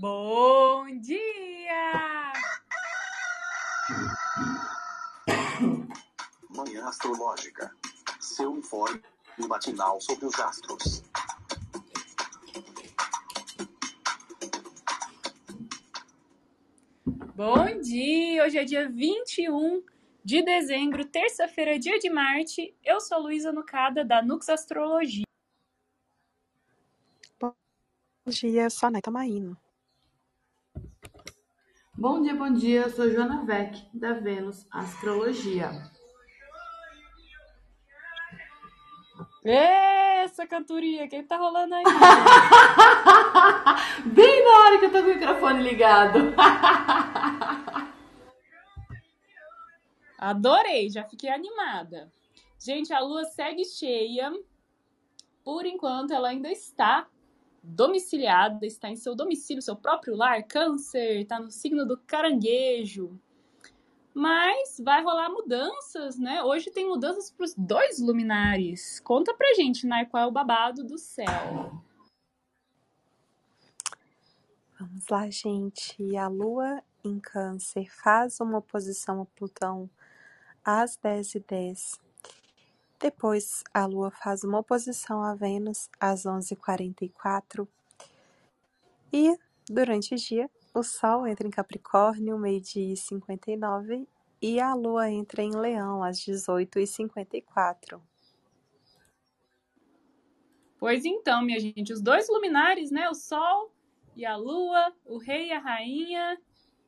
Bom dia! Manhã Astrológica. Seu informe matinal sobre os astros. Bom dia! Hoje é dia 21 de dezembro, terça-feira, dia de Marte. Eu sou Luísa Nucada, da Nux Astrologia. Bom dia, eu sou a Neta Maíno. Bom dia, bom dia. Eu sou Joana Vec, da Vênus Astrologia. Essa cantoria, quem tá rolando aí? Bem na hora que eu tô com o microfone ligado. Adorei, já fiquei animada. Gente, a lua segue cheia. Por enquanto, ela ainda está domiciliada, está em seu domicílio, seu próprio lar. Câncer, está no signo do caranguejo. Mas vai rolar mudanças, né? Hoje tem mudanças para os dois luminares. Conta pra gente, Nai, qual é o babado do céu. Vamos lá, gente. A Lua em Câncer faz uma oposição a Plutão às 10h10. Depois, a Lua faz uma oposição a Vênus às 11h44. E, durante o dia, o Sol entra em Capricórnio, meio-dia e 59, e a Lua entra em Leão às 18h54. Pois então, minha gente, os dois luminares, né, o Sol e a Lua, o Rei e a Rainha,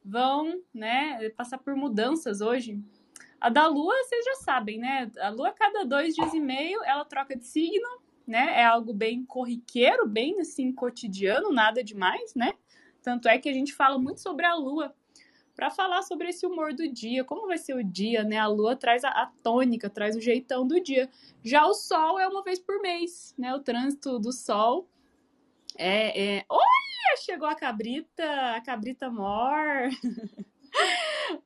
vão, né, passar por mudanças hoje. A da Lua, vocês já sabem, né? A Lua, cada dois dias e meio, ela troca de signo, né? É algo bem corriqueiro, bem assim, cotidiano, nada demais, né? Tanto é que a gente fala muito sobre a Lua para falar sobre esse humor do dia, como vai ser o dia, né? A Lua traz a, a, tônica, traz o jeitão do dia. Já o Sol é uma vez por mês, né? O trânsito do Sol é, é... olha, chegou a cabrita, a cabrita mor.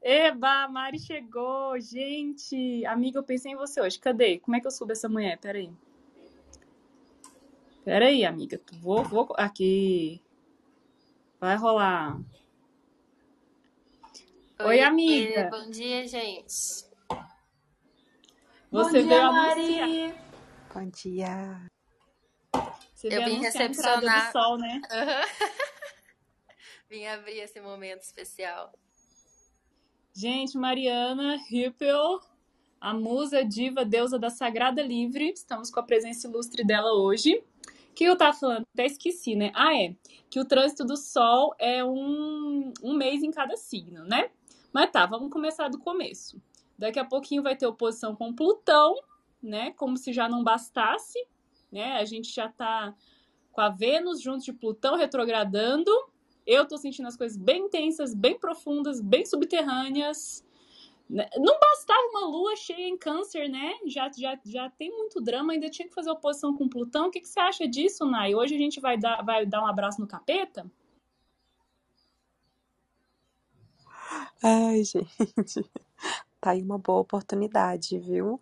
Eba, a Mari chegou, gente. Amiga, eu pensei em você hoje. Cadê? Como é que eu subo essa mulher? Peraí. Peraí, amiga. Vou, vou. Aqui. Vai rolar. Oi, Oi amiga. Bom dia, gente. Você Bom veio dia. Mari. Bom dia. Você Eu vim recepcionar. do sol, né? Vim abrir esse momento especial. Gente, Mariana Hippel, a musa, diva, deusa da Sagrada Livre. Estamos com a presença ilustre dela hoje. O que eu tava falando? Até esqueci, né? Ah, é. Que o trânsito do Sol é um, um mês em cada signo, né? Mas tá, vamos começar do começo. Daqui a pouquinho vai ter oposição com Plutão, né? Como se já não bastasse, né? A gente já tá com a Vênus junto de Plutão retrogradando. Eu tô sentindo as coisas bem intensas, bem profundas, bem subterrâneas. Né? Não bastava uma lua cheia em câncer, né? Já, já, já tem muito drama, ainda tinha que fazer oposição com Plutão. O que, que você acha disso, Nai? Hoje a gente vai dar, vai dar um abraço no capeta? Ai, gente. Tá aí uma boa oportunidade, viu?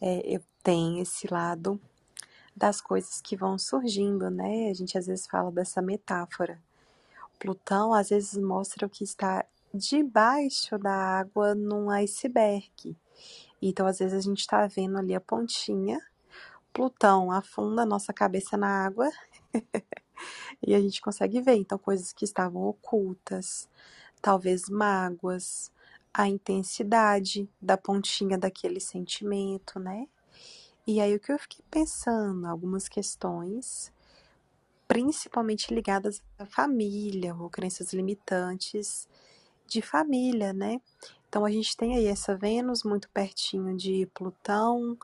É, eu tenho esse lado das coisas que vão surgindo, né? A gente às vezes fala dessa metáfora. Plutão às vezes mostra o que está debaixo da água num iceberg. Então, às vezes, a gente está vendo ali a pontinha. Plutão afunda a nossa cabeça na água e a gente consegue ver. Então, coisas que estavam ocultas, talvez mágoas, a intensidade da pontinha daquele sentimento, né? E aí, o que eu fiquei pensando, algumas questões principalmente ligadas à família ou crenças limitantes de família, né? Então a gente tem aí essa Vênus muito pertinho de Plutão,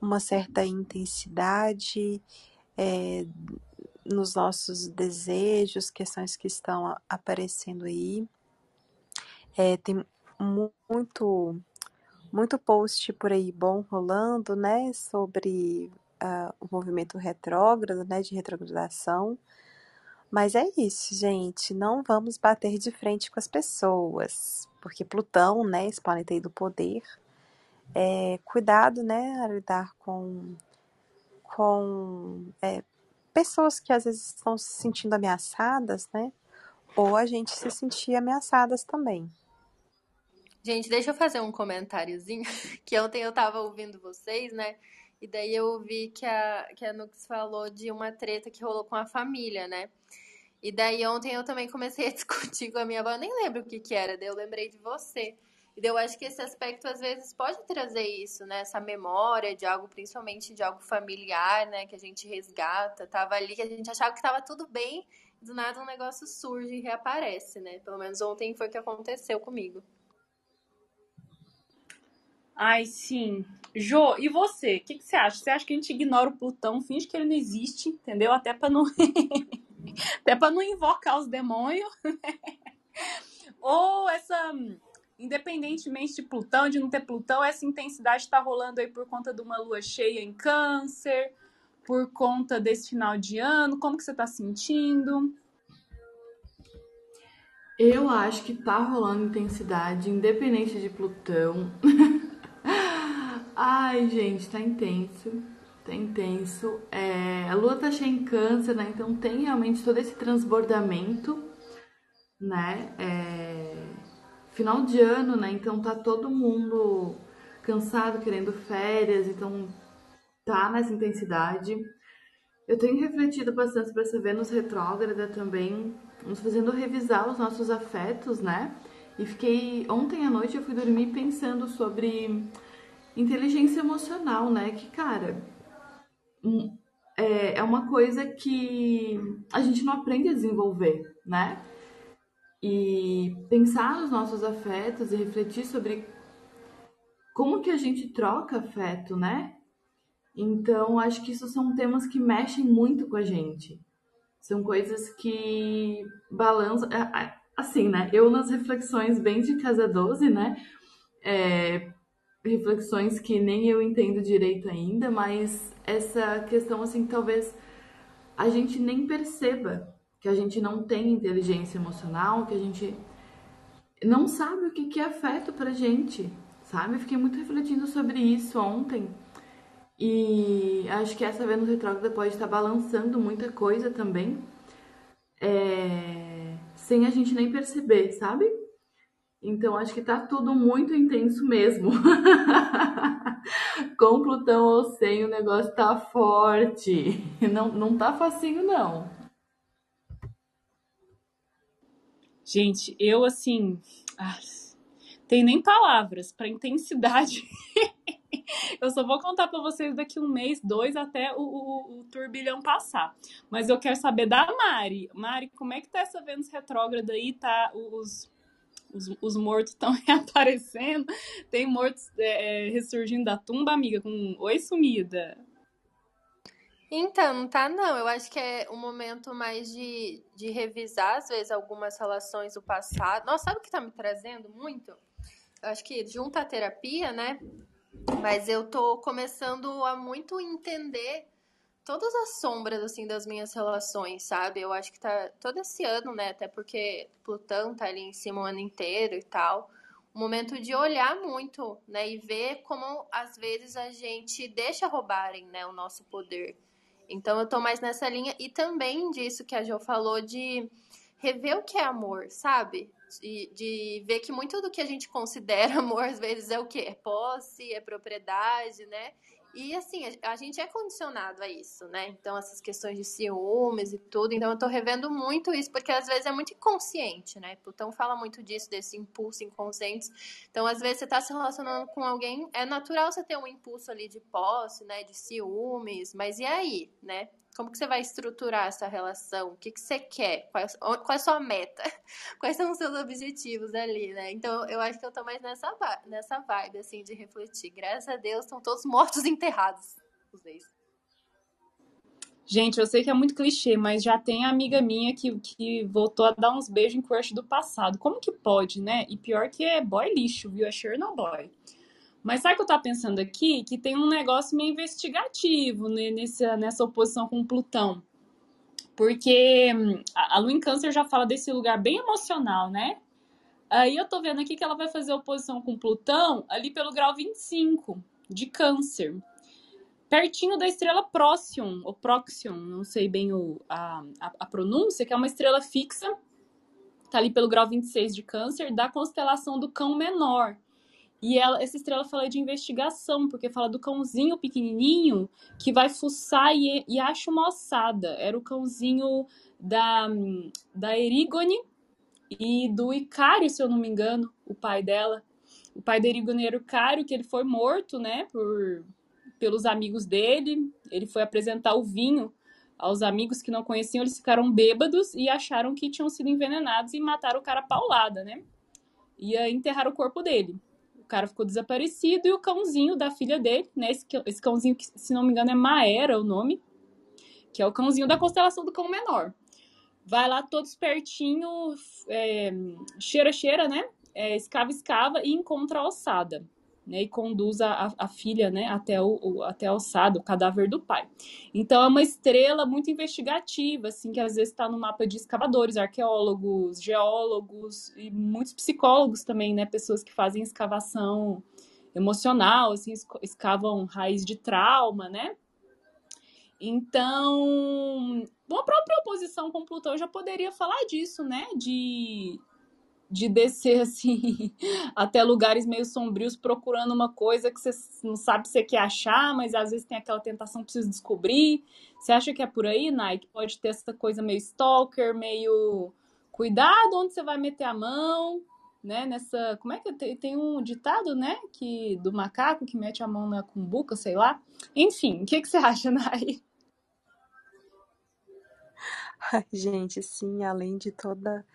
uma certa intensidade é, nos nossos desejos, questões que estão aparecendo aí. É, tem muito muito post por aí bom rolando, né, sobre uh, o movimento retrógrado, né, de retrogradação. Mas é isso, gente. Não vamos bater de frente com as pessoas, porque Plutão, né, esse planeta aí do poder, é, cuidado, né, a lidar com, com é, pessoas que às vezes estão se sentindo ameaçadas, né, ou a gente se sentir ameaçadas também. Gente, deixa eu fazer um comentáriozinho, que ontem eu tava ouvindo vocês, né? E daí eu ouvi que a, que a Nux falou de uma treta que rolou com a família, né? E daí ontem eu também comecei a discutir com a minha avó, eu nem lembro o que que era, daí eu lembrei de você. E eu acho que esse aspecto às vezes pode trazer isso, né? Essa memória de algo, principalmente de algo familiar, né? Que a gente resgata, tava ali, que a gente achava que tava tudo bem, do nada um negócio surge e reaparece, né? Pelo menos ontem foi o que aconteceu comigo. Ai, sim. Jô, e você? O que, que você acha? Você acha que a gente ignora o Plutão, finge que ele não existe, entendeu? Até pra não. Até pra não invocar os demônios. Ou essa. Independentemente de Plutão, de não ter Plutão, essa intensidade tá rolando aí por conta de uma lua cheia em câncer, por conta desse final de ano. Como que você tá sentindo? Eu acho que tá rolando intensidade, independente de Plutão. Ai, gente, tá intenso. Tá intenso. É, a lua tá cheia em câncer, né? Então tem realmente todo esse transbordamento, né? É, final de ano, né? Então tá todo mundo cansado, querendo férias, então tá nessa intensidade. Eu tenho refletido bastante para essa Vênus retrógrada também, nos fazendo revisar os nossos afetos, né? E fiquei ontem à noite eu fui dormir pensando sobre inteligência emocional, né? Que cara, é, é uma coisa que a gente não aprende a desenvolver, né? E pensar nos nossos afetos e refletir sobre como que a gente troca afeto, né? Então, acho que isso são temas que mexem muito com a gente. São coisas que balançam. Assim, né? Eu, nas reflexões bem de Casa 12, né? É, reflexões que nem eu entendo direito ainda, mas essa questão, assim, talvez a gente nem perceba que a gente não tem inteligência emocional, que a gente não sabe o que é afeto pra gente, sabe? Fiquei muito refletindo sobre isso ontem. E acho que essa Vênus retrógrada pode estar balançando muita coisa também, é... sem a gente nem perceber, sabe? Então acho que tá tudo muito intenso mesmo. Com Plutão ou sem, o negócio tá forte. Não, não tá facinho, não. Gente, eu assim. Ah, tem nem palavras para intensidade. eu só vou contar para vocês daqui um mês, dois, até o, o, o, turbilhão passar. Mas eu quero saber da Mari. Mari, como é que tá essa Vênus retrógrada aí? Tá os os, os mortos estão reaparecendo, tem mortos é, é, ressurgindo da tumba, amiga, com oi sumida. Então, não tá não. Eu acho que é um momento mais de, de revisar, às vezes, algumas relações do passado. Nossa, sabe o que tá me trazendo muito? Eu acho que junta a terapia, né? Mas eu tô começando a muito entender todas as sombras, assim, das minhas relações, sabe? Eu acho que tá todo esse ano, né? Até porque Plutão tá ali em cima o ano inteiro e tal. Um momento de olhar muito, né? E ver como, às vezes, a gente deixa roubarem, né? O nosso poder. Então, eu tô mais nessa linha. E também disso que a Jo falou de rever o que é amor, sabe? De, de ver que muito do que a gente considera amor, às vezes, é o quê? É posse, é propriedade, né? E assim, a, gente é condicionado a isso, né? Então, essas questões de ciúmes e tudo. Então, eu tô revendo muito isso, porque às vezes é muito inconsciente, né? Plutão fala muito disso, desse impulso inconsciente. Então, às vezes você tá se relacionando com alguém, é natural você ter um impulso ali de posse, né? De ciúmes, mas e aí, né? Como que você vai estruturar essa relação? O que, que você quer? Qual, qual é a sua meta? Quais são os seus objetivos ali, né? Então, eu acho que eu tô mais nessa, nessa vibe, assim, de refletir. Graças a Deus, estão todos mortos e enterrados, os ex. Gente, eu sei que é muito clichê, mas já tem amiga minha que, que voltou a dar uns beijos em crush do passado. Como que pode, né? E pior que é boy lixo, viu? É Chernobyl. Mas sabe o que eu tava pensando aqui? Que tem um negócio meio investigativo né, nessa, nessa oposição com Plutão. Porque hum, a, Lua em Câncer já fala desse lugar bem emocional, né? Aí eu tô vendo aqui que ela vai fazer oposição com Plutão ali pelo grau 25 de Câncer. Pertinho da estrela Próxion, ou Proxion, não sei bem o, a, a, a pronúncia, que é uma estrela fixa tá ali pelo grau 26 de câncer, da constelação do cão menor. E ela, essa estrela fala de investigação, porque fala do cãozinho pequenininho que vai fuçar e, e acha uma ossada. Era o cãozinho da, da Erigone e do Icário, se eu não me engano, o pai dela. O pai da Erigone era o Icário, que ele foi morto, né, por, pelos amigos dele. Ele foi apresentar o vinho aos amigos que não conheciam, eles ficaram bêbados e acharam que tinham sido envenenados e mataram o cara paulada, né? Ia enterrar o corpo dele. O cara ficou desaparecido e o cãozinho da filha dele, né? Esse, esse cãozinho que, se não me engano, é Maera o nome, que é o cãozinho da constelação do cão menor. Vai lá todo espertinho, é, cheira, cheira, né? É, escava, escava e encontra a ossada né, e conduz a, a filha né, até, o, o, até a o cadáver do pai. Então é uma estrela muito investigativa, assim, que às vezes está no mapa de escavadores, arqueólogos, geólogos e muitos psicólogos também, né, pessoas que fazem escavação emocional, assim, escavam raiz de trauma, né? Então, uma própria oposição com Plutão já poderia falar disso, né? De, de descer assim até lugares meio sombrios procurando uma coisa que você não sabe se quer achar, mas às vezes tem aquela tentação precisa descobrir. Você acha que é por aí, Nike? Pode ter essa coisa meio stalker, meio cuidado onde você vai meter a mão, né? Nessa, como é que tem, tem um ditado, né, que do macaco que mete a mão na cumbuca, sei lá. Enfim, o que que você acha, Nai? Ai, gente, sim, além de toda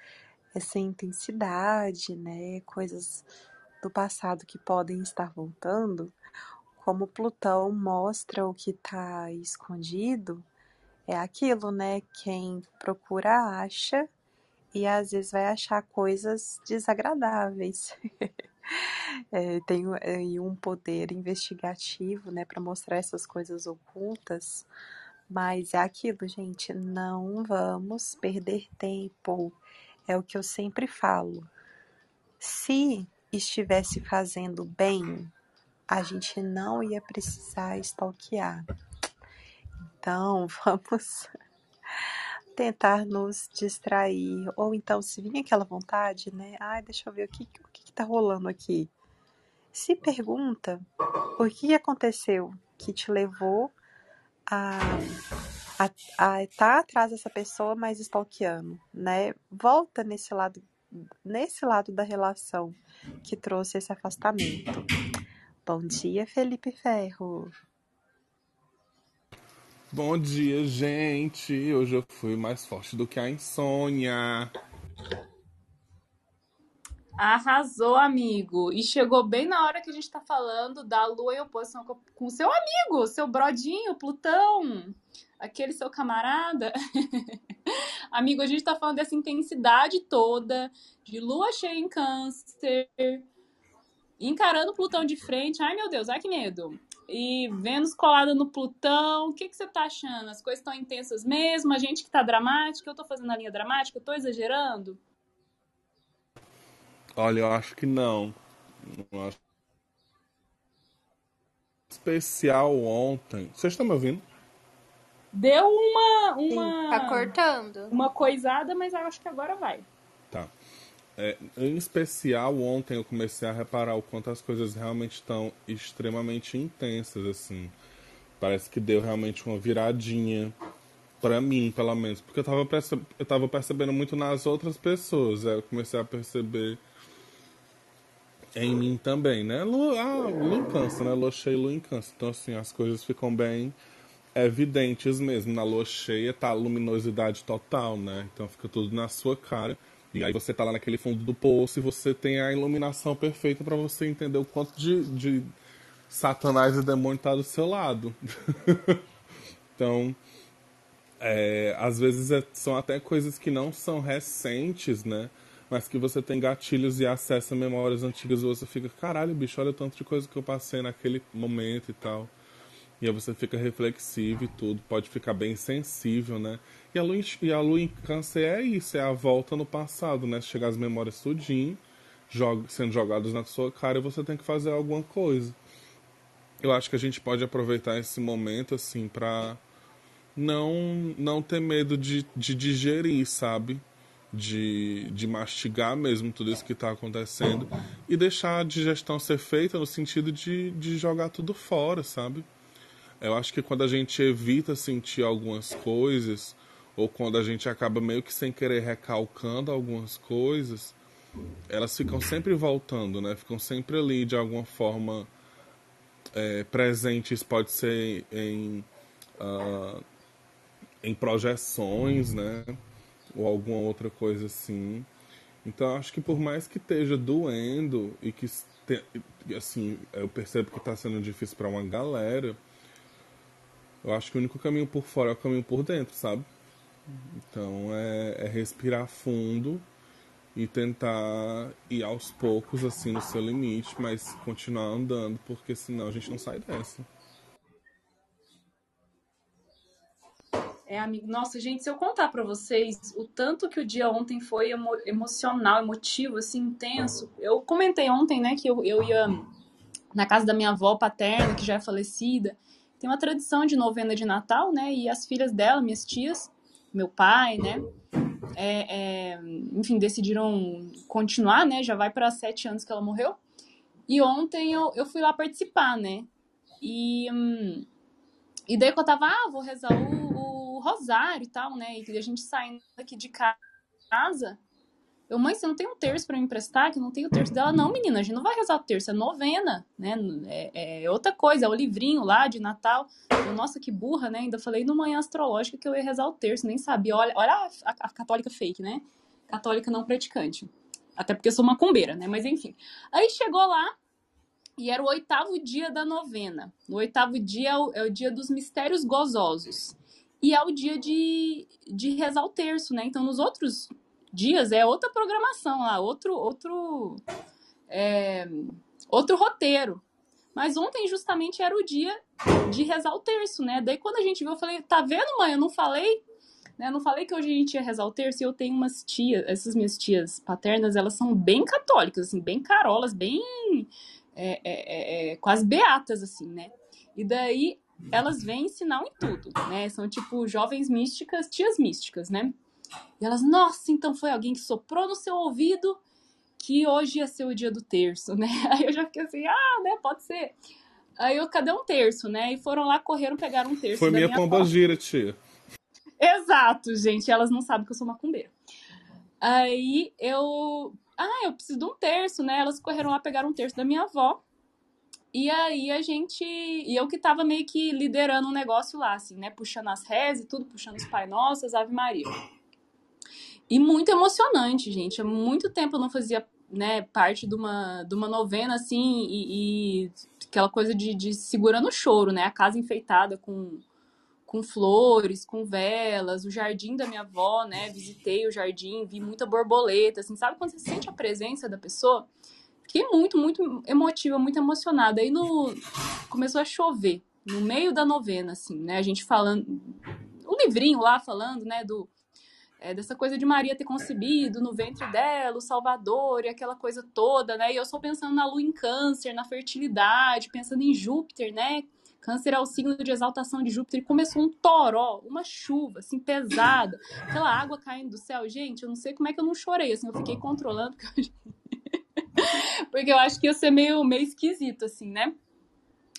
essa intensidade, né, coisas do passado que podem estar voltando, como Plutão mostra o que está escondido, é aquilo, né? Quem procura acha e às vezes vai achar coisas desagradáveis. é, tem é, um poder investigativo, né, para mostrar essas coisas ocultas. Mas é aquilo, gente, não vamos perder tempo. É o que eu sempre falo. Se estivesse fazendo bem, a gente não ia precisar stalkear. Então, vamos tentar nos distrair. Ou então, se vir aquela vontade, né? Ai, deixa eu ver o que, o que, que tá rolando aqui. Se pergunta o que aconteceu que te levou a a tá atrás dessa pessoa, mas stalkeando, né? Volta nesse lado, nesse lado da relação que trouxe esse afastamento. Bom dia, Felipe Ferro. Bom dia, gente. Hoje eu fui mais forte do que a insônia. Arrasou, amigo. E chegou bem na hora que a gente tá falando da lua em oposição com o seu amigo, seu brodinho, Plutão aquele seu camarada. Amigo, a gente tá falando dessa intensidade toda, de lua cheia em câncer, encarando Plutão de frente. Ai, meu Deus, ai que medo. E Vênus colada no Plutão. O que, que você tá achando? As coisas estão intensas mesmo? A gente que tá dramática? Eu tô fazendo a linha dramática? Eu tô exagerando? Olha, eu acho que não. Eu acho especial ontem. Vocês estão me ouvindo? Deu uma. uma tá cortando. Uma coisada, mas eu acho que agora vai. Tá. É, em especial, ontem eu comecei a reparar o quanto as coisas realmente estão extremamente intensas, assim. Parece que deu realmente uma viradinha para mim, pelo menos. Porque eu tava, perce... eu tava percebendo muito nas outras pessoas. Aí eu comecei a perceber em mim também, né? Lua, ah, em câncer, né? Lua cheia e lua câncer. Então, assim, as coisas ficam bem evidentes mesmo. Na lua cheia tá a luminosidade total, né? Então fica tudo na sua cara. E aí você tá lá naquele fundo do poço e você tem a iluminação perfeita para você entender o quanto de, de Satanás e demônio tá do seu lado. então, é, às vezes é, são até coisas que não são recentes, né? Mas que você tem gatilhos e acessa memórias antigas e você fica, caralho, bicho, olha o tanto de coisa que eu passei naquele momento e tal. E aí você fica reflexivo e tudo, pode ficar bem sensível, né? E a lua, e a lua em câncer é isso, é a volta no passado, né? Chegar as memórias tudinho, jog, sendo jogadas na sua cara e você tem que fazer alguma coisa. Eu acho que a gente pode aproveitar esse momento, assim, pra não, não ter medo de, de digerir, sabe? De, de mastigar mesmo tudo isso que está acontecendo e deixar a digestão ser feita no sentido de, de jogar tudo fora, sabe? Eu acho que quando a gente evita sentir algumas coisas, ou quando a gente acaba meio que sem querer recalcando algumas coisas, elas ficam sempre voltando, né? Ficam sempre ali de alguma forma é, presentes, pode ser em, uh, em projeções, né? Ou alguma outra coisa assim. Então acho que por mais que esteja doendo e que assim eu percebo que está sendo difícil para uma galera, eu acho que o único caminho por fora é o caminho por dentro, sabe? Então é, é respirar fundo e tentar ir aos poucos, assim, no seu limite, mas continuar andando, porque senão a gente não sai dessa. É, amigo. Nossa, gente, se eu contar para vocês o tanto que o dia ontem foi emo emocional, emotivo, assim, intenso. Eu comentei ontem, né, que eu, eu ia na casa da minha avó paterna, que já é falecida. Tem uma tradição de novena de Natal, né, e as filhas dela, minhas tias, meu pai, né, é, é, enfim, decidiram continuar, né? Já vai para sete anos que ela morreu. E ontem eu, eu fui lá participar, né? E, hum, e daí que eu tava, ah, vou rezar o, o rosário e tal, né? E a gente saindo aqui de casa, eu, mãe, você não tem um terço para me emprestar? Que eu não tenho terço dela. Não, menina, a gente não vai rezar o terço, é novena, né? É, é outra coisa, é o livrinho lá de Natal. Eu, nossa, que burra, né? Ainda falei no Manhã Astrológica que eu ia rezar o terço, nem sabia. Olha, olha a, a, católica fake, né? Católica não praticante. Até porque eu sou macumbeira, né? Mas enfim. Aí chegou lá, e era o oitavo dia da novena. O oitavo dia é o, é o, dia dos mistérios gozosos. E é o dia de, de rezar o terço, né? Então, nos outros dias é outra programação lá, outro outro é, outro roteiro. Mas ontem justamente era o dia de rezar o terço, né? Daí quando a gente viu, eu falei, tá vendo, mãe? Eu não falei, né? Eu não falei que hoje a gente ia rezar o terço e eu tenho umas tias, essas minhas tias paternas, elas são bem católicas, assim, bem carolas, bem é, é, é, é quase beatas, assim, né? E daí elas vêm sinal em tudo, né? São tipo jovens místicas, tias místicas, né? E elas, nossa, então foi alguém que soprou no seu ouvido que hoje ia ser o dia do terço, né? Aí eu já fiquei assim, ah, né, pode ser. Aí eu, cadê um terço, né? E foram lá, correram, pegaram um terço. Foi minha, minha pomba gira, tia. Exato, gente. Elas não sabem que eu sou macumbeira. Aí eu. Ah, eu preciso de um terço, né? Elas correram lá, pegaram um terço da minha avó. E aí a gente. E eu que tava meio que liderando um negócio lá, assim, né? Puxando as rezes e tudo, puxando os Pai Nossos, Ave Maria. E muito emocionante, gente. Há muito tempo eu não fazia né, parte de uma, de uma novena, assim, e, e aquela coisa de, de segurando o choro, né? A casa enfeitada com, com flores, com velas, o jardim da minha avó, né? Visitei o jardim, vi muita borboleta, assim, sabe quando você sente a presença da pessoa? Fiquei muito, muito emotiva, muito emocionada. Aí no... começou a chover, no meio da novena, assim, né? A gente falando, o livrinho lá falando, né, do é, dessa coisa de Maria ter concebido no ventre dela, o Salvador e aquela coisa toda, né? E eu só pensando na lua em câncer, na fertilidade, pensando em Júpiter, né? Câncer é o signo de exaltação de Júpiter. E começou um toró, uma chuva, assim, pesada. Aquela água caindo do céu. Gente, eu não sei como é que eu não chorei, assim. Eu fiquei controlando, porque porque eu acho que ia ser meio, meio esquisito, assim, né?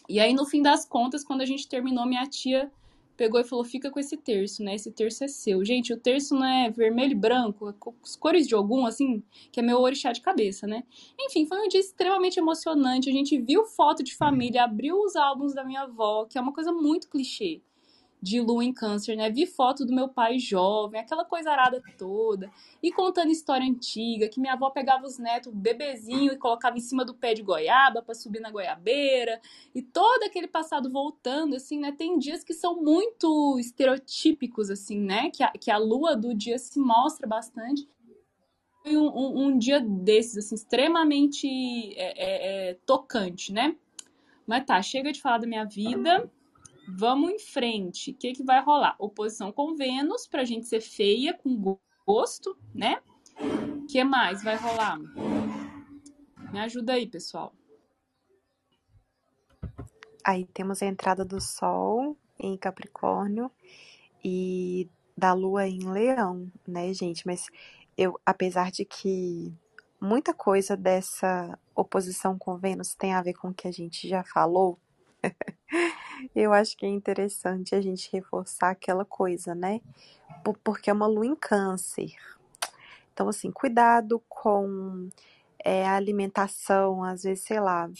E aí, no fim das contas, quando a gente terminou, minha tia pegou e falou: fica com esse terço, né? Esse terço é seu. Gente, o terço não é vermelho e branco, é as cores de algum, assim, que é meu orixá de cabeça, né? Enfim, foi um dia extremamente emocionante. A gente viu foto de família, abriu os álbuns da minha avó, que é uma coisa muito clichê de lua em câncer, né? Vi foto do meu pai jovem, aquela coisa arada toda, e contando história antiga, que minha avó pegava os netos bebezinho e colocava em cima do pé de goiaba para subir na goiabeira, e todo aquele passado voltando, assim, né? Tem dias que são muito estereotípicos, assim, né? Que a, que a lua do dia se mostra bastante. Foi um, um, um dia desses, assim, extremamente é, é, é, tocante, né? Mas tá, chega de falar da minha vida. Vamos em frente. O que, que vai rolar? Oposição com Vênus, pra gente ser feia, com gosto, né? O que mais vai rolar? Me ajuda aí, pessoal. Aí temos a entrada do Sol em Capricórnio e da Lua em Leão, né, gente? Mas eu, apesar de que muita coisa dessa oposição com Vênus tem a ver com o que a gente já falou, eu acho que é interessante a gente reforçar aquela coisa, né? Porque é uma lua em câncer. Então, assim, cuidado com é, a alimentação, às vezes, sei lá,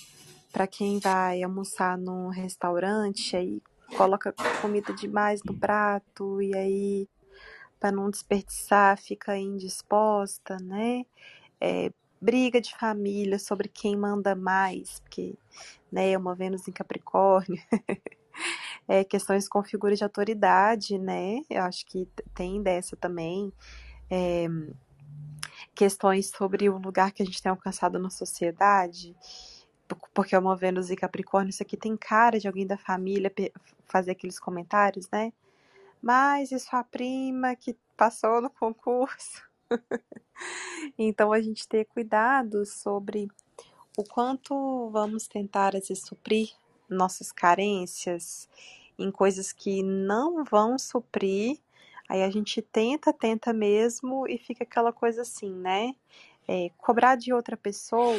para quem vai almoçar num restaurante, aí coloca comida demais no prato e aí para não desperdiçar fica indisposta, né? É, briga de família sobre quem manda mais, porque né, é uma Vênus em Capricórnio. é, questões com figuras de autoridade, né? Eu acho que tem dessa também. É, questões sobre o lugar que a gente tem alcançado na sociedade porque é uma Vênus e Capricórnio, isso aqui tem cara de alguém da família fazer aqueles comentários, né? Mas e sua prima que passou no concurso? então a gente ter cuidado sobre o quanto vamos tentar vezes, suprir nossas carências em coisas que não vão suprir. Aí a gente tenta, tenta mesmo e fica aquela coisa assim, né? É, cobrar de outra pessoa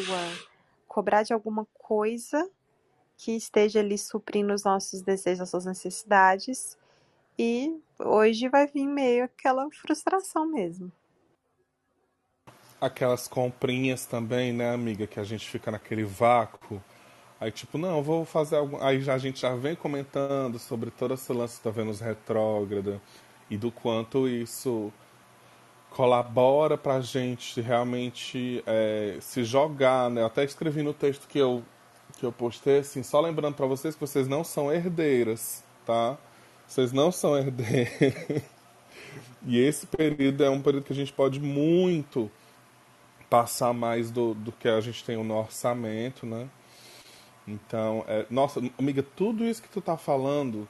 cobrar de alguma coisa que esteja ali suprindo os nossos desejos, as nossas necessidades. E hoje vai vir meio aquela frustração mesmo. Aquelas comprinhas também, né, amiga, que a gente fica naquele vácuo. Aí, tipo, não, vou fazer algo. Aí já, a gente já vem comentando sobre todo esse lance da Vênus retrógrada e do quanto isso colabora para a gente realmente é, se jogar, né? Eu até escrevi no texto que eu que eu postei assim, só lembrando para vocês que vocês não são herdeiras, tá? Vocês não são herdeiras. e esse período é um período que a gente pode muito passar mais do, do que a gente tem no orçamento, né? Então, é, nossa, amiga, tudo isso que tu tá falando,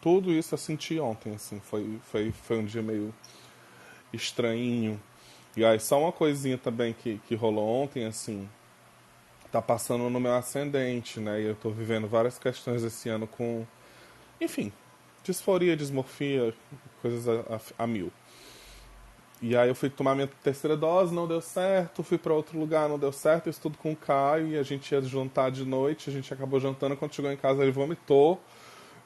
tudo isso eu senti ontem, assim, foi, foi, foi um dia meio estranhinho. E aí, só uma coisinha também que, que rolou ontem, assim, tá passando no meu ascendente, né? E eu tô vivendo várias questões esse ano com, enfim, disforia, dismorfia, coisas a, a, a mil. E aí eu fui tomar minha terceira dose, não deu certo, fui para outro lugar, não deu certo, eu estudo com o Caio e a gente ia jantar de noite, a gente acabou jantando, quando chegou em casa ele vomitou,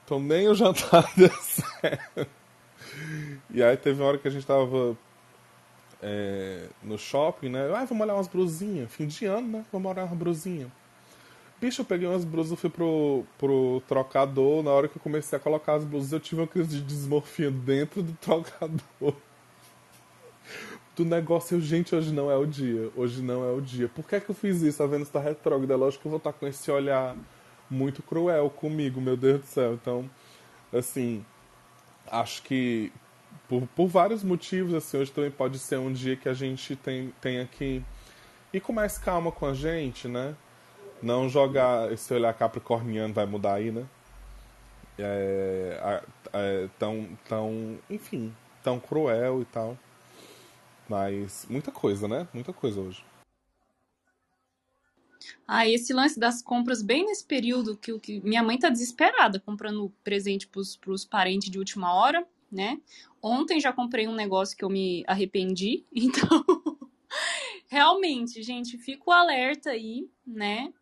então nem o jantar deu certo. E aí teve uma hora que a gente tava é, no shopping, né? Ah, vamos olhar umas brusinhas. Fim de ano, né? Vamos olhar uma brusinha. Bicho, eu peguei umas blusas, fui pro, pro trocador. Na hora que eu comecei a colocar as blusas, eu tive uma crise de desmorfia dentro do trocador. Do negócio, eu, gente, hoje não é o dia. Hoje não é o dia. Por que é que eu fiz isso? A Vênus tá retrógrada. Lógico que eu vou estar com esse olhar muito cruel comigo, meu Deus do céu. Então, assim, acho que por, por vários motivos, assim, hoje também pode ser um dia que a gente tem, tenha que ir com mais calma com a gente, né? Não jogar esse olhar capricorniano vai mudar aí, né? É, é, tão, tão, enfim, tão cruel e tal. Mas muita coisa, né? Muita coisa hoje. Ah, esse lance das compras bem nesse período que, que minha mãe tá desesperada comprando presente pros, pros parentes de última hora, né? Ontem já comprei um negócio que eu me arrependi, então realmente, gente, fico alerta aí, né?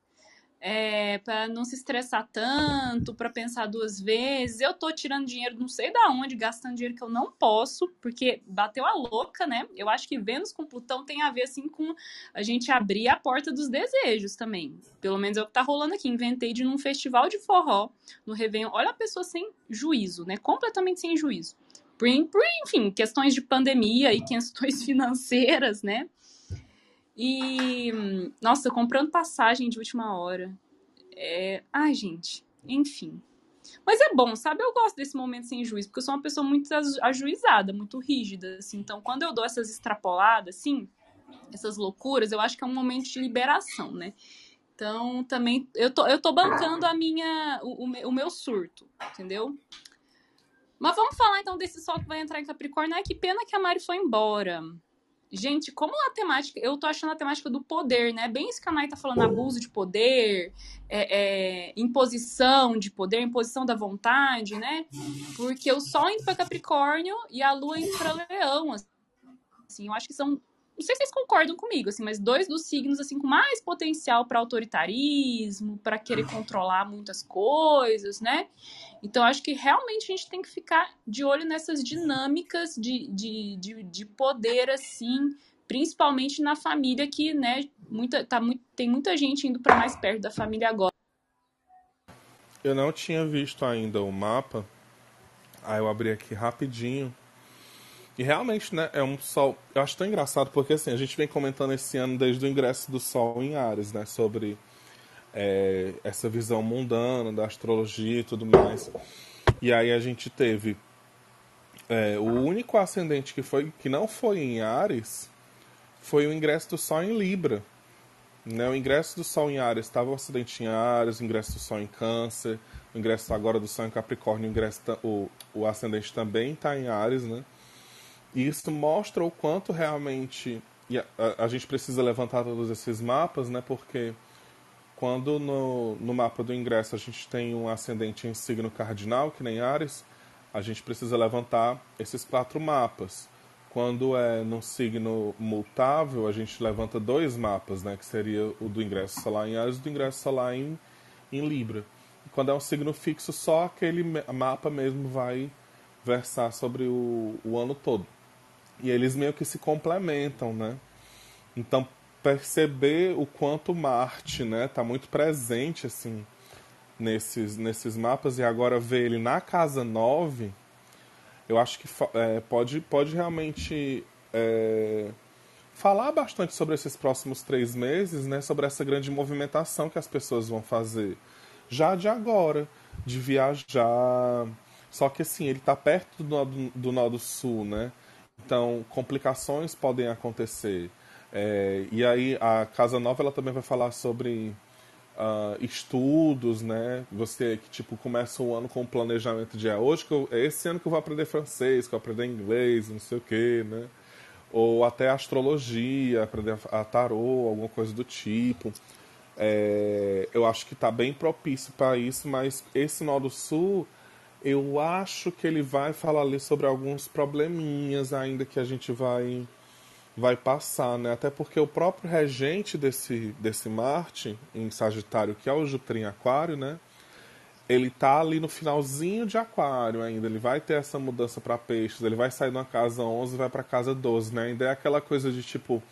É, para não se estressar tanto, para pensar duas vezes. Eu tô tirando dinheiro não sei da onde, gastando dinheiro que eu não posso, porque bateu a louca, né? Eu acho que Vênus com Plutão tem a ver assim com a gente abrir a porta dos desejos também. Pelo menos é o que tá rolando aqui. Inventei de num festival de forró no Réveillon. Olha a pessoa sem juízo, né? Completamente sem juízo. Enfim, questões de pandemia e questões financeiras, né? E, nossa, comprando passagem de última hora. É... Ai, gente, enfim. Mas é bom, sabe? Eu gosto desse momento sem juízo, porque eu sou uma pessoa muito ajuizada, muito rígida, assim. Então, quando eu dou essas extrapoladas, assim, essas loucuras, eu acho que é um momento de liberação, né? Então, também, eu tô, eu tô bancando a minha, o, o meu surto, entendeu? Mas vamos falar, então, desse sol que vai entrar em Capricórnio. Ai, que pena que a Mari foi embora. Gente, como a temática, eu tô achando a temática do poder, né? Bem isso que a tá falando, abuso de poder, é, é, imposição de poder, imposição da vontade, né? Porque o Sol indo pra Capricórnio e a Lua indo pra Leão, assim, eu acho que são não sei se vocês concordam comigo, assim, mas dois dos signos assim com mais potencial para autoritarismo, para querer controlar muitas coisas, né? Então acho que realmente a gente tem que ficar de olho nessas dinâmicas de, de, de, de poder, assim, principalmente na família que, né, muita, tá muito, tem muita gente indo para mais perto da família agora. Eu não tinha visto ainda o mapa. Aí eu abri aqui rapidinho. E realmente, né, é um sol. Eu acho tão engraçado porque assim, a gente vem comentando esse ano desde o ingresso do Sol em Ares, né, sobre é, essa visão mundana da astrologia e tudo mais. E aí a gente teve é, o único ascendente que foi que não foi em Ares foi o ingresso do Sol em Libra. Né? O ingresso do Sol em Ares estava o acidente em Ares, o ingresso do Sol em Câncer, o ingresso agora do Sol em Capricórnio, o, ingresso, o, o ascendente também está em Ares, né? E isso mostra o quanto realmente. A, a, a, gente precisa levantar todos esses mapas, né? Porque quando no, no mapa do ingresso a gente tem um ascendente em signo cardinal, que nem Ares, a gente precisa levantar esses quatro mapas. Quando é num signo mutável, a gente levanta dois mapas, né? Que seria o do ingresso solar em Ares e o do ingresso solar em, em Libra. E quando é um signo fixo, só aquele mapa mesmo vai versar sobre o, o ano todo. E eles meio que se complementam, né? Então, perceber o quanto Marte, né, tá muito presente, assim, nesses, nesses mapas, e agora ver ele na casa 9 eu acho que é, pode, pode realmente é, falar bastante sobre esses próximos três meses, né? Sobre essa grande movimentação que as pessoas vão fazer já de agora, de viajar. Só que assim, ele está perto do nodo, do nodo sul, né? Então, complicações podem acontecer. É, e aí, a Casa Nova ela também vai falar sobre uh, estudos, né? Você que tipo começa o ano com um planejamento de ah, hoje que eu, é esse ano que eu vou aprender francês, que eu vou aprender inglês, não sei o quê, né? Ou até astrologia, aprender a tarô, alguma coisa do tipo. É, eu acho que está bem propício para isso, mas esse nó do sul, eu acho que ele vai falar ali sobre alguns probleminhas ainda que a gente vai vai passar, né? Até porque o próprio regente desse, desse Marte em Sagitário, que é o Júpiter em Aquário, né? Ele tá ali no finalzinho de Aquário ainda, ele vai ter essa mudança para peixes, ele vai sair de uma casa 11 e vai para casa 12, né? Ainda é aquela coisa de tipo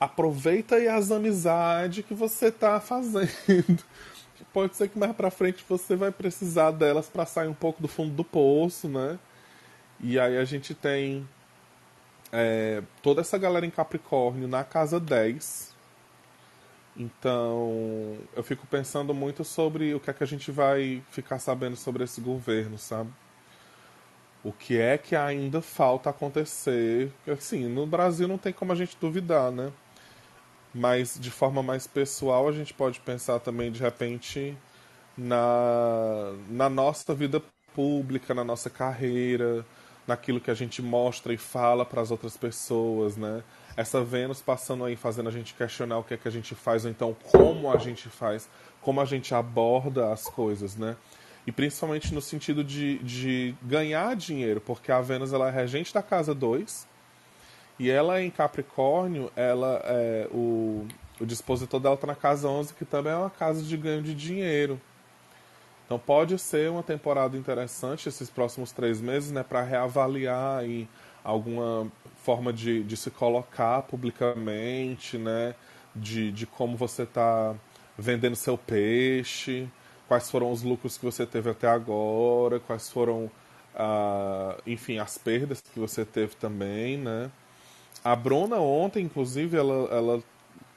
aproveita aí as amizades que você tá fazendo. Pode ser que mais para frente você vai precisar delas para sair um pouco do fundo do poço, né? E aí a gente tem é, toda essa galera em Capricórnio na casa 10. Então, eu fico pensando muito sobre o que é que a gente vai ficar sabendo sobre esse governo, sabe? O que é que ainda falta acontecer? Assim, no Brasil não tem como a gente duvidar, né? Mas de forma mais pessoal, a gente pode pensar também de repente na, na nossa vida pública, na nossa carreira, naquilo que a gente mostra e fala para as outras pessoas, né? Essa Vênus passando aí, fazendo a gente questionar o que é que a gente faz, ou então como a gente faz, como a gente aborda as coisas, né? E principalmente no sentido de, de ganhar dinheiro, porque a Vênus ela é regente da casa 2, e ela em Capricórnio, ela é, o, o dispositor dela está na casa 11, que também é uma casa de ganho de dinheiro. Então pode ser uma temporada interessante esses próximos três meses, né, para reavaliar aí alguma forma de, de se colocar publicamente, né, de, de como você está vendendo seu peixe, quais foram os lucros que você teve até agora, quais foram, ah, enfim, as perdas que você teve também, né. A Bruna ontem, inclusive, ela, ela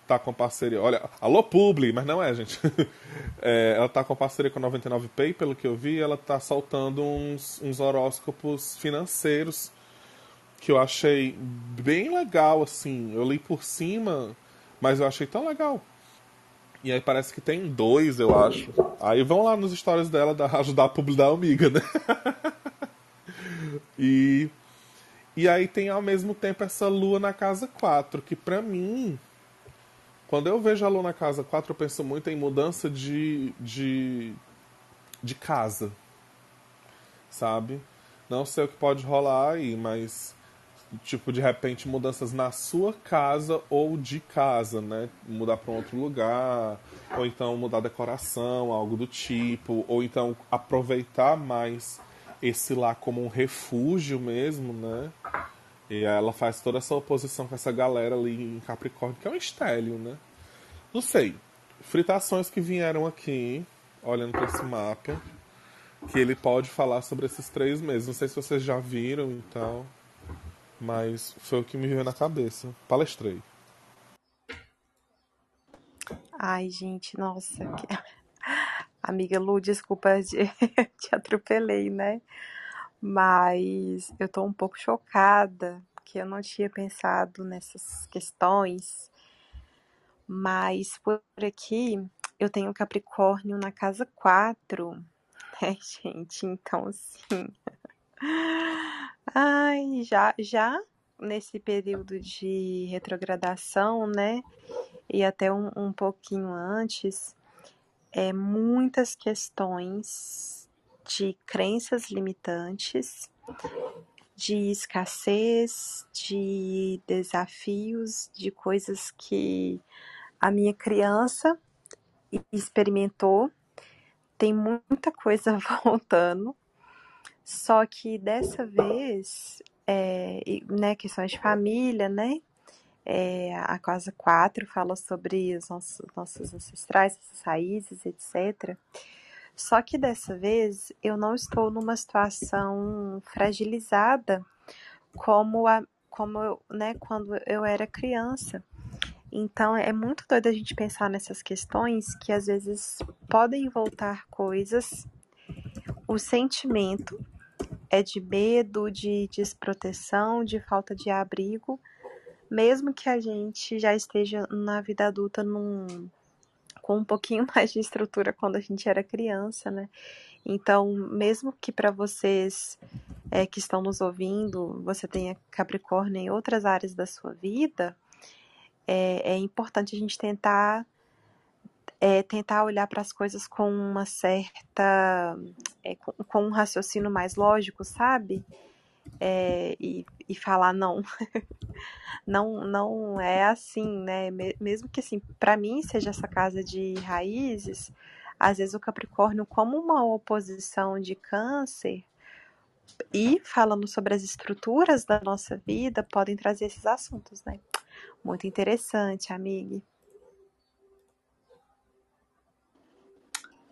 tá com parceria. Olha, alô Publi, mas não é, gente. É, ela tá com parceria com a 99Pay, pelo que eu vi, ela tá soltando uns, uns horóscopos financeiros que eu achei bem legal, assim. Eu li por cima, mas eu achei tão legal. E aí parece que tem dois, eu acho. Aí vão lá nos stories dela da, ajudar a publi da amiga, né? e, e aí tem ao mesmo tempo essa lua na casa 4, que pra mim quando eu vejo a Lua na casa 4, eu penso muito em mudança de, de, de casa. Sabe? Não sei o que pode rolar aí, mas tipo, de repente, mudanças na sua casa ou de casa, né? Mudar para um outro lugar, ou então mudar a decoração, algo do tipo, ou então aproveitar mais esse lá como um refúgio mesmo, né? E ela faz toda essa oposição com essa galera ali em Capricórnio, que é um estélio, né? Não sei. Fritações que vieram aqui, olhando para esse mapa, que ele pode falar sobre esses três meses. Não sei se vocês já viram e tal, mas foi o que me veio na cabeça. Palestrei. Ai, gente, nossa. Que... Amiga Lu, desculpa, de... te atropelei, né? Mas eu tô um pouco chocada, porque eu não tinha pensado nessas questões. Mas por aqui eu tenho Capricórnio na casa 4, né, gente? Então, assim. Ai, já, já nesse período de retrogradação, né? E até um, um pouquinho antes, é muitas questões de crenças limitantes, de escassez, de desafios, de coisas que a minha criança experimentou. Tem muita coisa voltando. Só que dessa vez, é, né, questões de família, né? É, a casa 4 fala sobre os nossos, nossos ancestrais, raízes, etc. Só que dessa vez eu não estou numa situação fragilizada como, a, como eu, né, quando eu era criança. Então é muito doido a gente pensar nessas questões que às vezes podem voltar coisas. O sentimento é de medo, de desproteção, de falta de abrigo, mesmo que a gente já esteja na vida adulta num, com um pouquinho mais de estrutura quando a gente era criança, né? Então, mesmo que para vocês é, que estão nos ouvindo, você tenha Capricórnio em outras áreas da sua vida, é, é importante a gente tentar é, tentar olhar para as coisas com uma certa é, com, com, um raciocínio mais lógico, sabe? É, e, e falar não, não, não é assim, né? Mesmo que assim, para mim seja essa casa de raízes, às vezes o Capricórnio como uma oposição de Câncer e falando sobre as estruturas da nossa vida podem trazer esses assuntos, né? Muito interessante, amiga.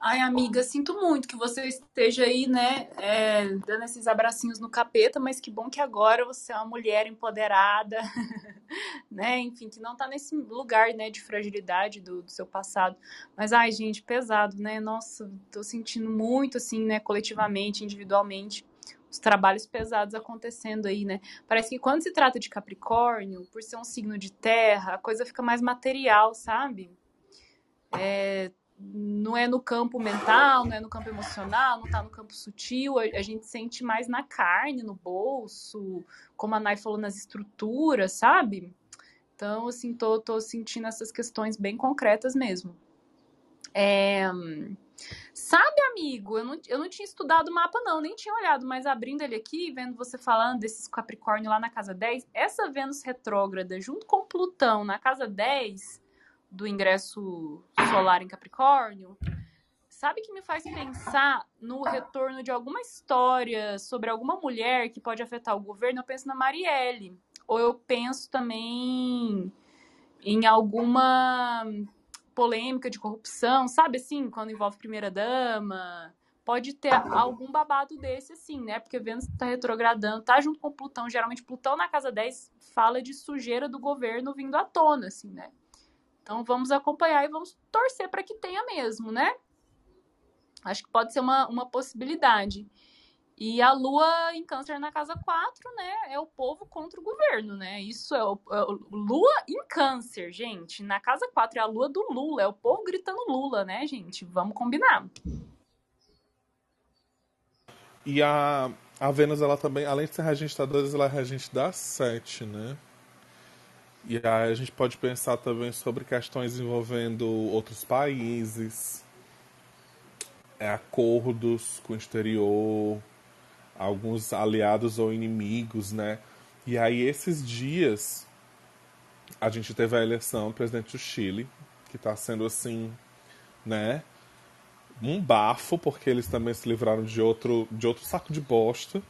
Ai, amiga, sinto muito que você esteja aí, né, é, dando esses abracinhos no capeta, mas que bom que agora você é uma mulher empoderada, né, enfim, que não tá nesse lugar, né, de fragilidade do, do, seu passado. Mas, ai, gente, pesado, né, nossa, tô sentindo muito, assim, né, coletivamente, individualmente, os trabalhos pesados acontecendo aí, né? Parece que quando se trata de Capricórnio, por ser um signo de terra, a coisa fica mais material, sabe? É, não é no campo mental, não é no campo emocional, não tá no campo sutil, a, a, gente sente mais na carne, no bolso, como a Nai falou, nas estruturas, sabe? Então, assim, tô, tô sentindo essas questões bem concretas mesmo. É... Sabe, amigo, eu não, eu não tinha estudado o mapa, não, nem tinha olhado, mas abrindo ele aqui, vendo você falando desses Capricórnio lá na casa 10, essa Vênus retrógrada junto com Plutão na casa 10 do ingresso solar em Capricórnio, sabe que me faz pensar no retorno de alguma história sobre alguma mulher que pode afetar o governo? Eu penso na Marielle. Ou eu penso também em alguma polêmica de corrupção, sabe assim, quando envolve primeira dama, pode ter algum babado desse assim, né? Porque Vênus tá retrogradando, tá junto com Plutão, geralmente Plutão na casa 10 fala de sujeira do governo vindo à tona, assim, né? Então vamos acompanhar e vamos torcer para que tenha mesmo, né? Acho que pode ser uma, uma possibilidade. E a lua em câncer na casa 4, né? É o povo contra o governo, né? Isso é o, é o, lua em câncer, gente. Na casa 4 é a lua do Lula, é o povo gritando Lula, né, gente? Vamos combinar. E a, a Vênus, ela também, além de ser regente da 2, ela é regente da 7, né? E aí a gente pode pensar também sobre questões envolvendo outros países, é, acordos com o exterior, alguns aliados ou inimigos, né? E aí, esses dias, a gente teve a eleição do presidente do Chile, que está sendo assim, né? Um bafo, porque eles também se livraram de outro, de outro saco de bosta.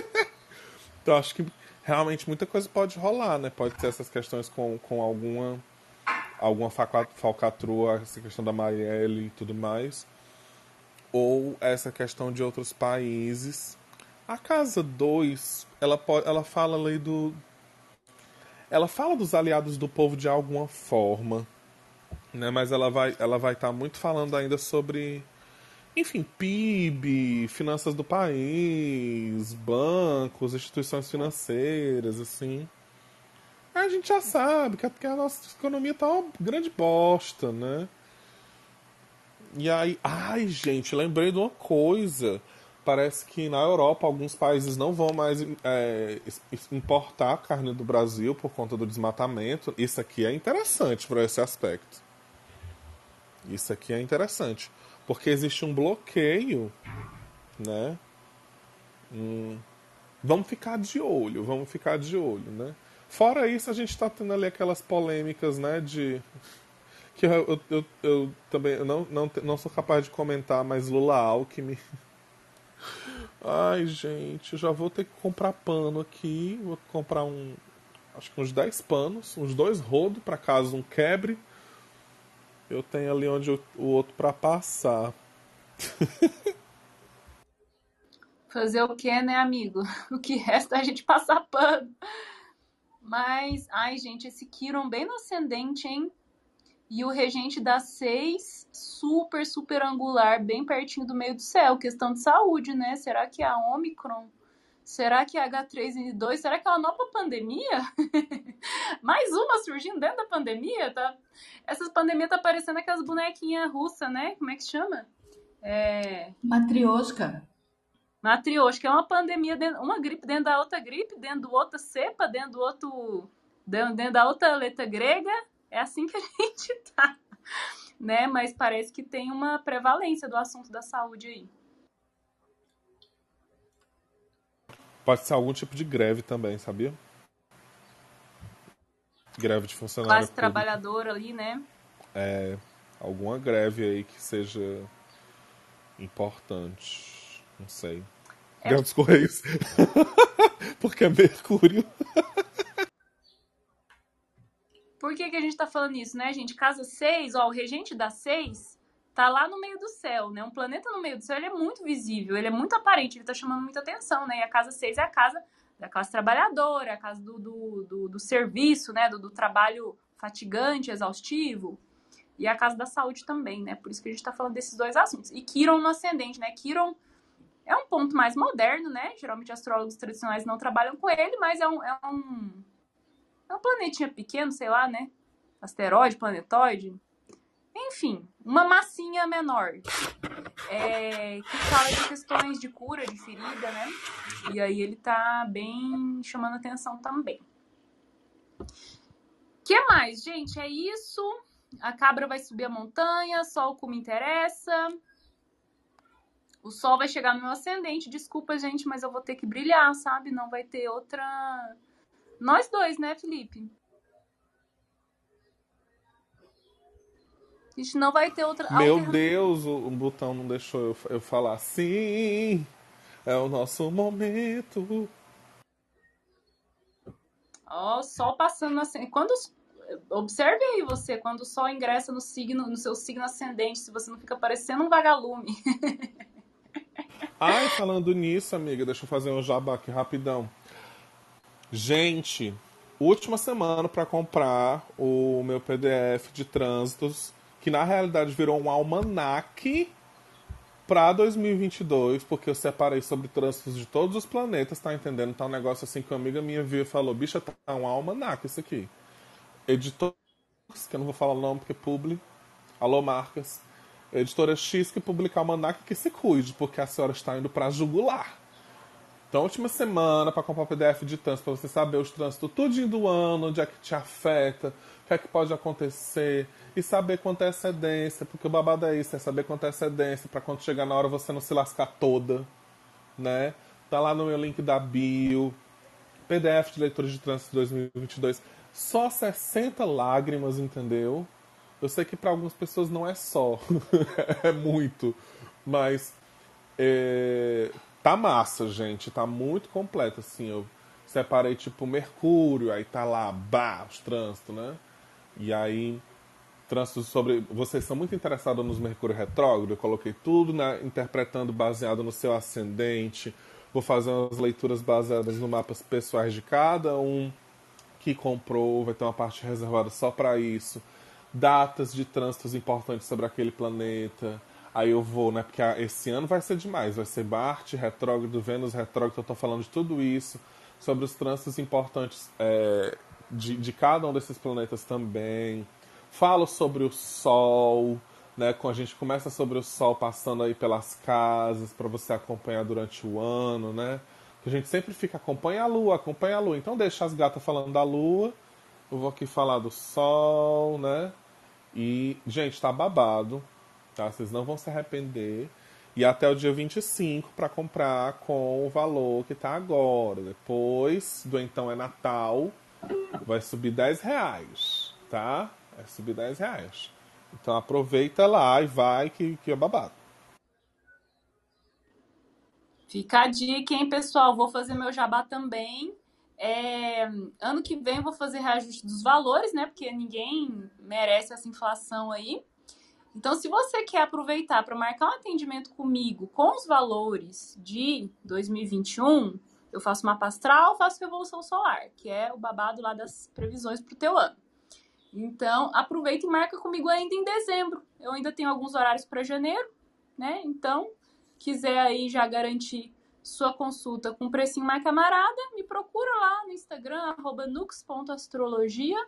então, acho que realmente muita coisa pode rolar, né? Pode ter essas questões com, com alguma, alguma falcatrua, essa questão da Marielle e tudo mais. Ou essa questão de outros países. A casa 2, ela, pode, ela fala ali do. Ela fala dos aliados do povo de alguma forma, né? Mas ela vai ela vai estar muito falando ainda sobre, enfim, PIB, finanças do país, bancos, instituições financeiras, assim. A gente já sabe que a, nossa economia tá uma grande bosta, né? E aí, ai, gente, lembrei de uma coisa. Parece que na Europa alguns países não vão mais é, importar carne do Brasil por conta do desmatamento. Isso aqui é interessante para esse aspecto. Isso aqui é interessante. Porque existe um bloqueio, né? Hum, vamos ficar de olho, vamos ficar de olho, né? Fora isso, a gente está tendo ali aquelas polêmicas, né? De que eu, eu, eu, eu também não, não, não sou capaz de comentar, mas Lula Alckmin. Ai, gente, eu já vou ter que comprar pano aqui. Vou comprar um. Acho que uns 10 panos, uns dois rodos, para caso um quebre. Eu tenho ali onde o outro para passar. Fazer o que, né, amigo? O que resta é a gente passar pano. Mas, ai, gente, esse Kiron bem no ascendente, hein? E o regente da 6, super, super angular, bem pertinho do meio do céu. Questão de saúde, né? Será que é a Omicron? Será que é a H3N2? Será que é uma nova pandemia? Mais uma surgindo dentro da pandemia? Tá? Essas pandemias tá parecendo aquelas bonequinhas russas, né? Como é que chama? É... Matrioshka, que é uma pandemia, dentro, uma gripe dentro da outra gripe, dentro do outra cepa, dentro do outro. dentro da outra letra grega. É assim que a gente tá. Né? Mas parece que tem uma prevalência do assunto da saúde aí. Pode ser algum tipo de greve também, sabia? Greve de funcionário Classe público. trabalhadora ali, né? É, alguma greve aí que seja importante. Não sei. É- Greve dos Correios. Porque é Mercúrio. Por que, que a gente tá falando isso, né, gente? Casa 6, ó, o regente da 6 tá lá no meio do céu, né? Um planeta no meio do céu, ele é muito visível, ele é muito aparente, ele tá chamando muita atenção, né? E a casa 6 é a casa da classe trabalhadora, é a casa do, do, do, do serviço, né? Do, do trabalho fatigante, exaustivo. E a casa da saúde também, né? Por isso que a gente tá falando desses dois assuntos. E Quiron no ascendente, né? Quiron é um ponto mais moderno, né? Geralmente astrólogos tradicionais não trabalham com ele, mas é um, é um é um planetinha pequeno, sei lá, né? Asteroide, planetoide. Enfim, uma massinha menor. É, que fala de questões de cura, de ferida, né? E aí ele tá bem chamando atenção também. que mais, gente? É isso. A cabra vai subir a montanha, sol como interessa. O sol vai chegar no meu ascendente. Desculpa, gente, mas eu vou ter que brilhar, sabe? Não vai ter outra. Nós dois, né, Felipe? A gente não vai ter outra. Meu. Deus, o, botão não deixou eu, eu falar. Sim, é o nosso momento. Ó, o sol passando assim. Quando observe aí você, quando o sol ingressa no signo, no seu signo ascendente, se você não fica parecendo um vagalume. Ai, falando nisso, amiga, deixa eu fazer um jabá aqui rapidão. Gente, última semana para comprar o meu PDF de trânsitos, que na realidade virou um almanaque para 2022, porque eu separei sobre trânsitos de todos os planetas, tá entendendo? Tá um negócio assim que uma amiga minha viu e falou: bicha, tá um almanaque isso aqui. Editor, que eu não vou falar o nome porque é publi. Alô, marcas. Editora X que publicar almanaque que se cuide, porque a senhora está indo para jugular. Então, última semana para comprar o PDF de trânsito, para você saber os trânsitos tudinho do ano, onde é que te afeta, o que é que pode acontecer, e saber quanto é excedência, porque o babado é isso, é saber quanto é excedência, para quando chegar na hora você não se lascar toda, né? Tá lá no meu link da bio, PDF de leitura de trânsito 2022. Só 60 lágrimas, entendeu? Eu sei que para algumas pessoas não é só, é muito, mas é, tá massa, gente, tá muito completo, assim, eu separei tipo Mercúrio, aí tá lá, bah, os trânsitos, né? E aí, trânsito sobre. Vocês são muito interessados nos Mercúrio retrógrado, eu coloquei tudo né, interpretando baseado no seu ascendente. Vou fazer umas leituras baseadas no mapas pessoais de cada um que comprou, vai ter uma parte reservada só para isso. Datas de trânsitos importantes sobre aquele planeta. Aí eu vou, né? Porque esse ano vai ser demais. Vai ser Marte retrógrado, Vênus retrógrado. Eu tô falando de tudo isso. Sobre os trânsitos importantes é, de, de cada um desses planetas também. Falo sobre o Sol, né? A gente começa sobre o Sol passando aí pelas casas para você acompanhar durante o ano, né? A gente sempre fica acompanha a Lua, acompanha a Lua. Então deixa as gatas falando da Lua. Eu vou aqui falar do Sol, né? E, gente, tá babado, tá? Vocês não vão se arrepender. E até o dia 25 para comprar com o valor que tá agora. Depois do então é Natal, vai subir 10 reais, tá? Vai subir 10 reais. Então aproveita lá e vai que, que é babado. Fica a dica, hein, pessoal? Vou fazer meu jabá também. É, ano que vem vou fazer reajuste dos valores, né? Porque ninguém merece essa inflação aí. Então, se você quer aproveitar para marcar um atendimento comigo com os valores de 2021, eu faço mapa astral, faço revolução solar, que é o babado lá das previsões para o teu ano. Então, aproveita e marca comigo ainda em dezembro. Eu ainda tenho alguns horários para janeiro, né? Então, quiser aí já garantir sua consulta com precinho mais camarada, me procura lá no Instagram, nux.astrologia,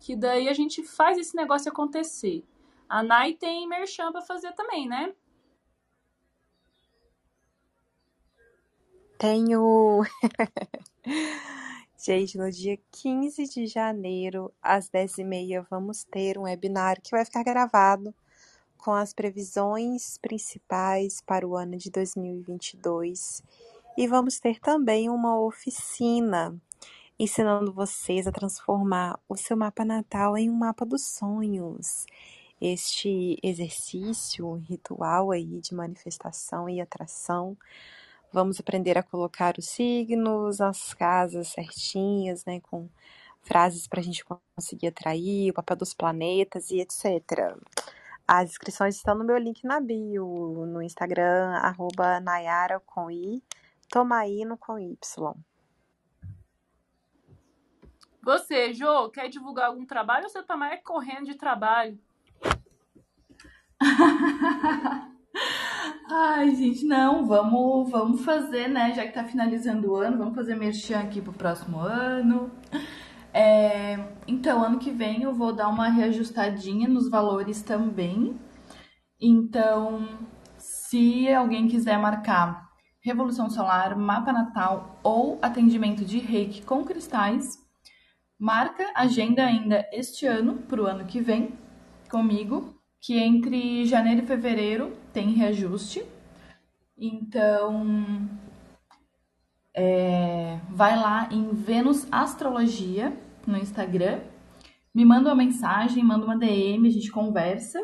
que daí a gente faz esse negócio acontecer. A Nai tem merchan pra fazer também, né? Tenho. Gente, no dia 15 de janeiro, às 10h30, vamos ter um webinar que vai ficar gravado com as previsões principais para o ano de 2022. E vamos ter também uma oficina ensinando vocês a transformar o seu mapa natal em um mapa dos sonhos este exercício ritual aí de manifestação e atração. Vamos aprender a colocar os signos, as casas certinhas, né, com frases para a gente conseguir atrair, o papel dos planetas e etc. As inscrições estão no meu link na bio, no Instagram, arroba Nayara com I, Tomaino com Y. Você, Jô, quer divulgar algum trabalho ou você tá mais correndo de trabalho? Ai, gente, não, vamos, vamos fazer, né? Já que tá finalizando o ano, vamos fazer merchan aqui pro próximo ano. É, então, ano que vem eu vou dar uma reajustadinha nos valores também. Então, se alguém quiser marcar Revolução Solar, Mapa Natal ou atendimento de reiki com cristais, marca agenda ainda este ano, pro ano que vem, comigo, que entre janeiro e fevereiro tem reajuste. Então, é, vai lá em Vênus Astrologia no Instagram, me manda uma mensagem, manda uma DM, a gente conversa.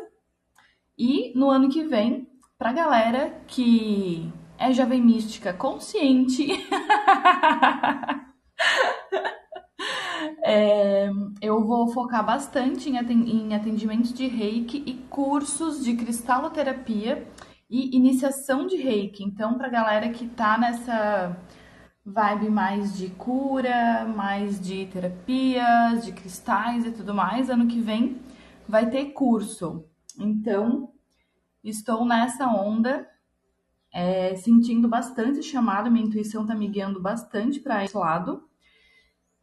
E no ano que vem, pra galera que é jovem mística consciente, É, eu vou focar bastante em atendimentos de reiki e cursos de cristaloterapia e iniciação de reiki. Então, para galera que tá nessa vibe mais de cura, mais de terapias, de cristais e tudo mais, ano que vem vai ter curso. Então, estou nessa onda, é, sentindo bastante chamado, minha intuição tá me guiando bastante para esse lado.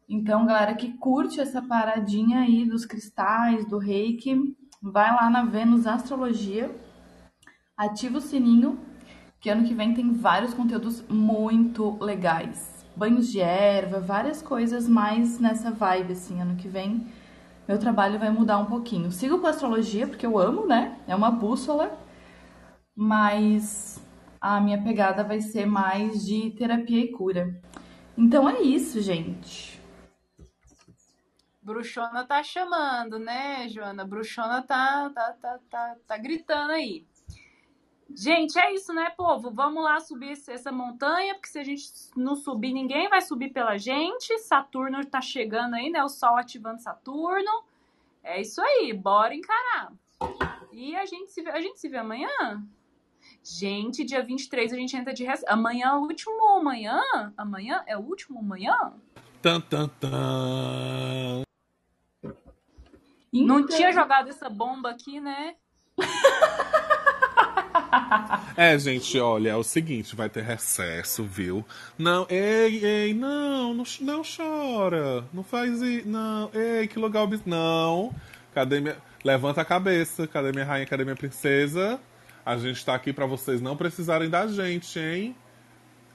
Então, galera que curte essa paradinha aí dos cristais, do reiki, vai lá na Vênus Astrologia, ativa o sininho, que ano que vem tem vários conteúdos muito legais. Banhos de erva, várias coisas mais nessa vibe, assim, ano que vem meu trabalho vai mudar um pouquinho. Sigo com astrologia, porque eu amo, né? É uma bússola, mas a minha pegada vai ser mais de terapia e cura. Então é isso, gente. Bruxona tá chamando, né, Joana? Bruxona tá, tá, tá, tá, tá gritando aí. Gente, é isso, né, povo? Vamos lá subir essa montanha, porque se a gente não subir, ninguém vai subir pela gente. Saturno tá chegando aí, né? O Sol ativando Saturno. É isso aí, bora encarar. E a gente se vê, a gente se vê amanhã? Gente, dia 23 a gente entra de recesso. Amanhã é o último amanhã? Amanhã é o último amanhã? Tan, tan, tan. Não Então- tinha jogado essa bomba aqui, né? É, gente, olha, é o seguinte, vai ter recesso, viu? Não, ei, ei, não, não, não chora. Não faz isso, não. Ei, que lugar obs... Não. Cadê minha... Levanta a cabeça. Cadê minha rainha, cadê minha princesa? A gente tá aqui pra vocês não precisarem da gente, hein?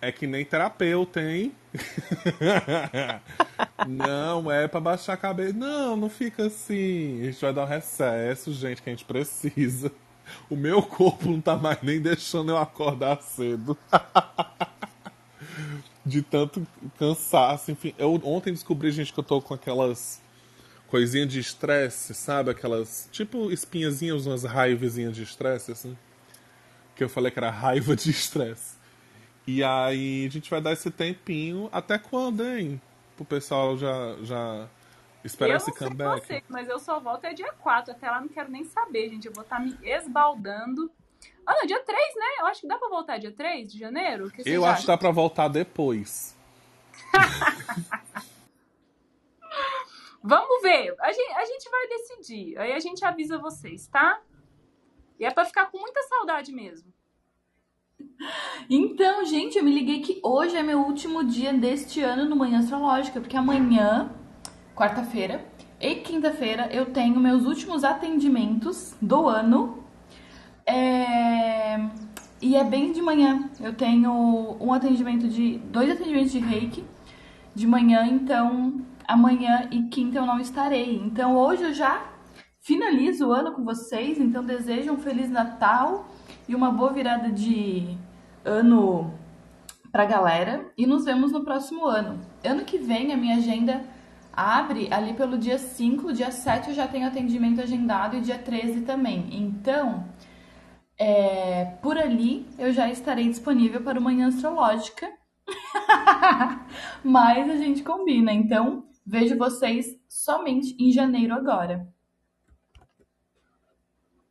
É que nem terapeuta, hein? não, é pra baixar a cabeça. Não, não fica assim. A gente vai dar um recesso, gente, que a gente precisa. O meu corpo não tá mais nem deixando eu acordar cedo. De tanto cansaço, enfim. Eu ontem descobri, gente, que eu tô com aquelas coisinhas de estresse, sabe? Aquelas, tipo, espinhazinhas, umas raivazinhas de estresse, assim. Que eu falei que era raiva de estresse. E aí a gente vai dar esse tempinho. Até quando, hein? Pro pessoal já, já esperar eu esse não sei comeback. você, mas eu só volto é dia 4. Até lá não quero nem saber, gente. Eu vou estar me esbaldando. Ah, não, dia 3, né? Eu acho que dá pra voltar dia 3 de janeiro. Que vocês Eu acho que dá pra voltar depois. Vamos ver. A gente, a gente vai decidir. Aí a gente avisa vocês, tá? E é pra ficar com muita saudade mesmo. Então, gente, eu me liguei que hoje é meu último dia deste ano no Manhã Astrológica, porque amanhã, quarta-feira e quinta-feira, eu tenho meus últimos atendimentos do ano. É, E é bem de manhã. Eu tenho um atendimento de. dois atendimentos de reiki de manhã, então amanhã e quinta eu não estarei. Então hoje eu já finalizo o ano com vocês, então desejo um Feliz Natal e uma boa virada de ano pra galera e nos vemos no próximo ano. Ano que vem a minha agenda abre ali pelo dia 5, dia 7 eu já tenho atendimento agendado e dia 13 também. Então, é, por ali eu já estarei disponível para o Manhã Astrológica. Mas a gente combina, então vejo vocês somente em janeiro agora.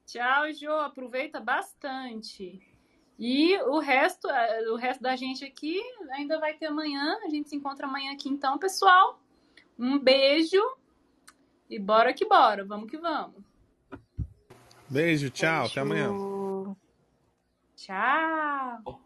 Tchau, Jo. Aproveita bastante. E o resto, eh, o resto da gente aqui ainda vai ter amanhã. A gente se encontra amanhã aqui então, pessoal. Um beijo e bora que bora. Vamos que vamos. Beijo, tchau, até amanhã. Beijo. Tchau.